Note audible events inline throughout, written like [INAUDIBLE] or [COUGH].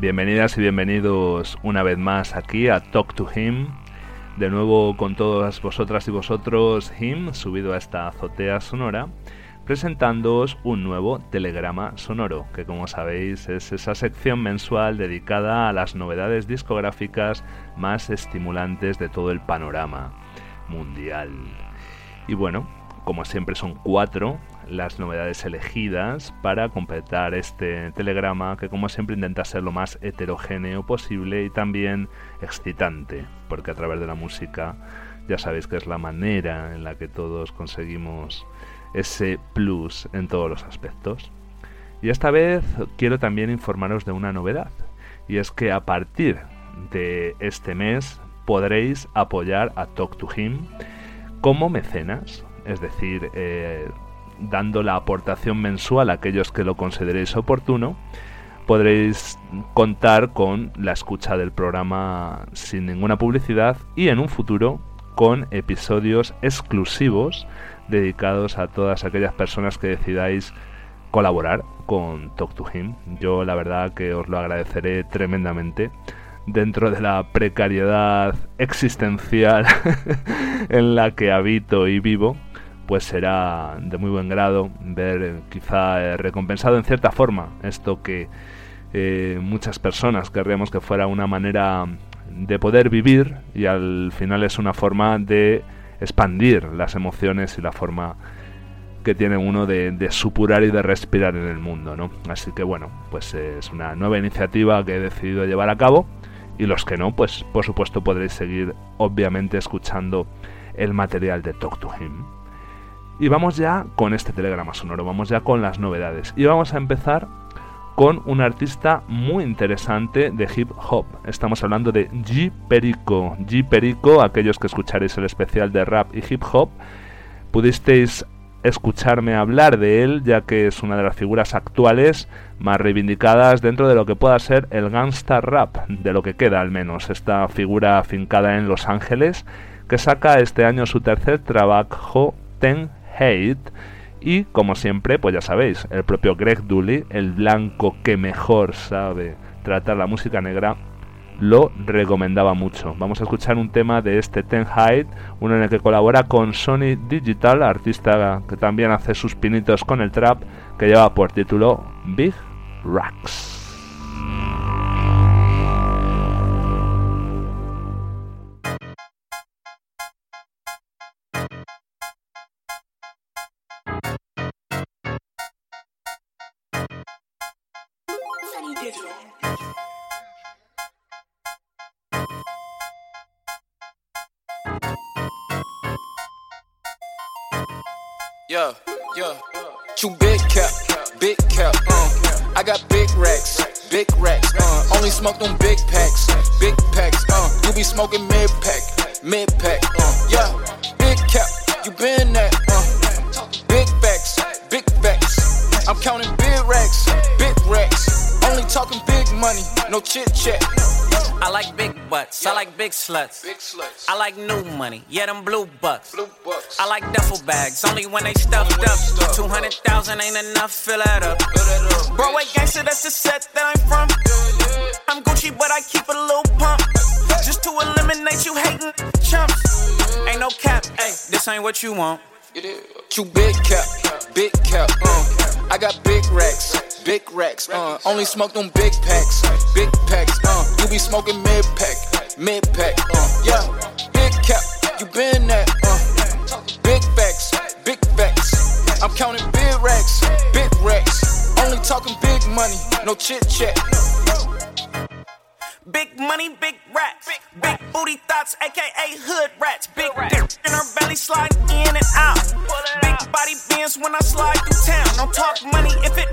Bienvenidas y bienvenidos una vez más aquí a Talk to Him. De nuevo con todas vosotras y vosotros, Him, subido a esta azotea sonora, presentándoos un nuevo telegrama sonoro, que como sabéis es esa sección mensual dedicada a las novedades discográficas más estimulantes de todo el panorama mundial. Y bueno, como siempre son cuatro, las novedades elegidas para completar este telegrama que como siempre intenta ser lo más heterogéneo posible y también excitante, porque a través de la música ya sabéis que es la manera en la que todos conseguimos ese plus en todos los aspectos. Y esta vez quiero también informaros de una novedad, y es que a partir de este mes podréis apoyar a Talk to Him como mecenas, es decir, eh, dando la aportación mensual a aquellos que lo consideréis oportuno, podréis contar con la escucha del programa sin ninguna publicidad y en un futuro con episodios exclusivos dedicados a todas aquellas personas que decidáis colaborar con Talk to Him. Yo la verdad que os lo agradeceré tremendamente dentro de la precariedad existencial [LAUGHS] en la que habito y vivo pues será de muy buen grado ver eh, quizá eh, recompensado en cierta forma esto que eh, muchas personas querríamos que fuera una manera de poder vivir y al final es una forma de expandir las emociones y la forma que tiene uno de, de, supurar y de respirar en el mundo, ¿no? Así que bueno, pues es una nueva iniciativa que he decidido llevar a cabo y los que no, pues por supuesto podréis seguir obviamente escuchando el material de Talk to Him. Y vamos ya con este telegrama sonoro, vamos ya con las novedades. Y vamos a empezar con un artista muy interesante de hip hop. Estamos hablando de G Perico. G Perico, aquellos que escucharéis el especial de rap y hip hop, pudisteis escucharme hablar de él, ya que es una de las figuras actuales más reivindicadas dentro de lo que pueda ser el gangsta rap, de lo que queda al menos, esta figura afincada en Los Ángeles, que saca este año su tercer trabajo, Ten Y como siempre, pues ya sabéis, el propio Greg Dooley, el blanco que mejor sabe tratar la música negra, lo recomendaba mucho. Vamos a escuchar un tema de este Ten Hate, uno en el que colabora con Sony Digital, artista que también hace sus pinitos con el trap, que lleva por título Big Racks. Yeah, yeah. Two big cap, big cap, uh. I got big racks, big racks, uh. Only smoke them big packs, big packs, uh. You be smoking mid pack, mid pack, money, no chit chat. I like big butts. I like big sluts. Big sluts. I like new money. Yeah, them blue bucks. Blue bucks. I like duffel bags. Only when they stuffed up. Two hundred thousand ain't enough. Fill that up. Bro, Broadway gangster, that's the set that I'm from. I'm Gucci, but I keep a little pump. Just to eliminate you hating chumps. Ain't no cap. Hey, this ain't what you want. You big cap, big cap. Uh. I got big racks, big racks. Uh, only smoke them big packs, big packs. Uh, you be smoking mid pack, mid pack. Uh, yeah, big cap, you been that. Uh, big facts, big facts. I'm counting big racks, big racks. Only talking big money, no chit chat. Big money, big racks, big booty thoughts, aka hood rats. Big dick in her belly, slide in and out. Big body bends when I slide through town. Don't talk money if it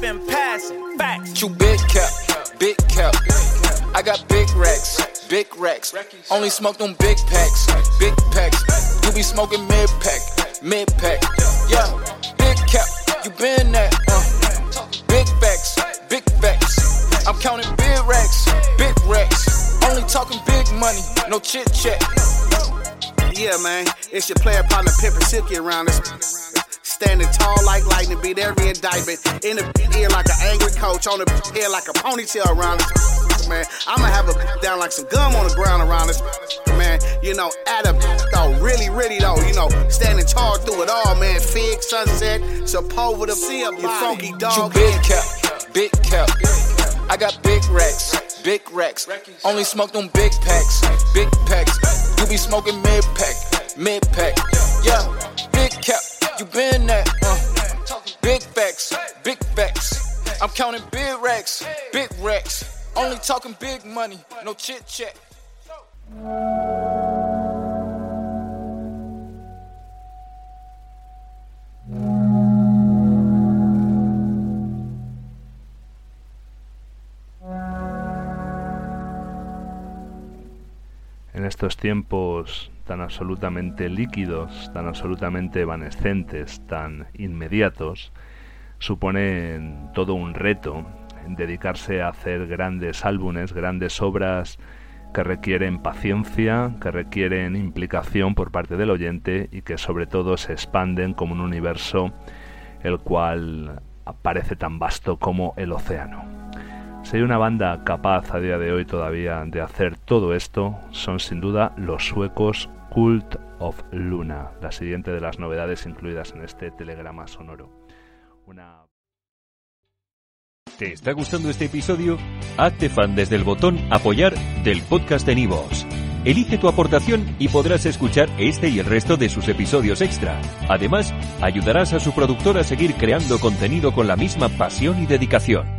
chit chat I've been passing. Facts. You big cap, big cap. I got big racks, big racks. Only smoke them big packs, big packs. You be smoking mid pack, mid pack. Yeah, big cap, you been that. Uh. Big facts, big facts. I'm counting big racks, big racks. Only talking big money, no chit chat. Yeah, man, it's your player partner Pimpin' Silky around us. Standing tall like lightning, beat every indictment. In the ear like an angry coach, on the head like a ponytail around us. Man, I'ma have a down like some gum on the ground around us. Man, you know, at a though, really, really though, you know, standing tall through it all, man. Fig, sunset, Sepulveda, see a you funky You dog. big cap, big cap. I got big racks, big racks. Only smoke them big packs, big packs. You be smoking mid pack, mid pack. Yeah, big cap, you been that. Uh. Big facts, big facts. I'm counting big racks, big racks. Only talking big money, no chit chat. En estos tiempos tan absolutamente líquidos, tan absolutamente evanescentes, tan inmediatos, suponen todo un reto dedicarse a hacer grandes álbumes, grandes obras que requieren paciencia, que requieren implicación por parte del oyente y que sobre todo se expanden como un universo el cual parece tan vasto como el océano. Si una banda capaz a día de hoy todavía de hacer todo esto, son sin duda los suecos Cult of Luna, la siguiente de las novedades incluidas en este telegrama sonoro. Una... ¿Te está gustando este episodio? Hazte fan desde el botón Apoyar del podcast de Nivos. Elige tu aportación y podrás escuchar este y el resto de sus episodios extra. Además, ayudarás a su productor a seguir creando contenido con la misma pasión y dedicación.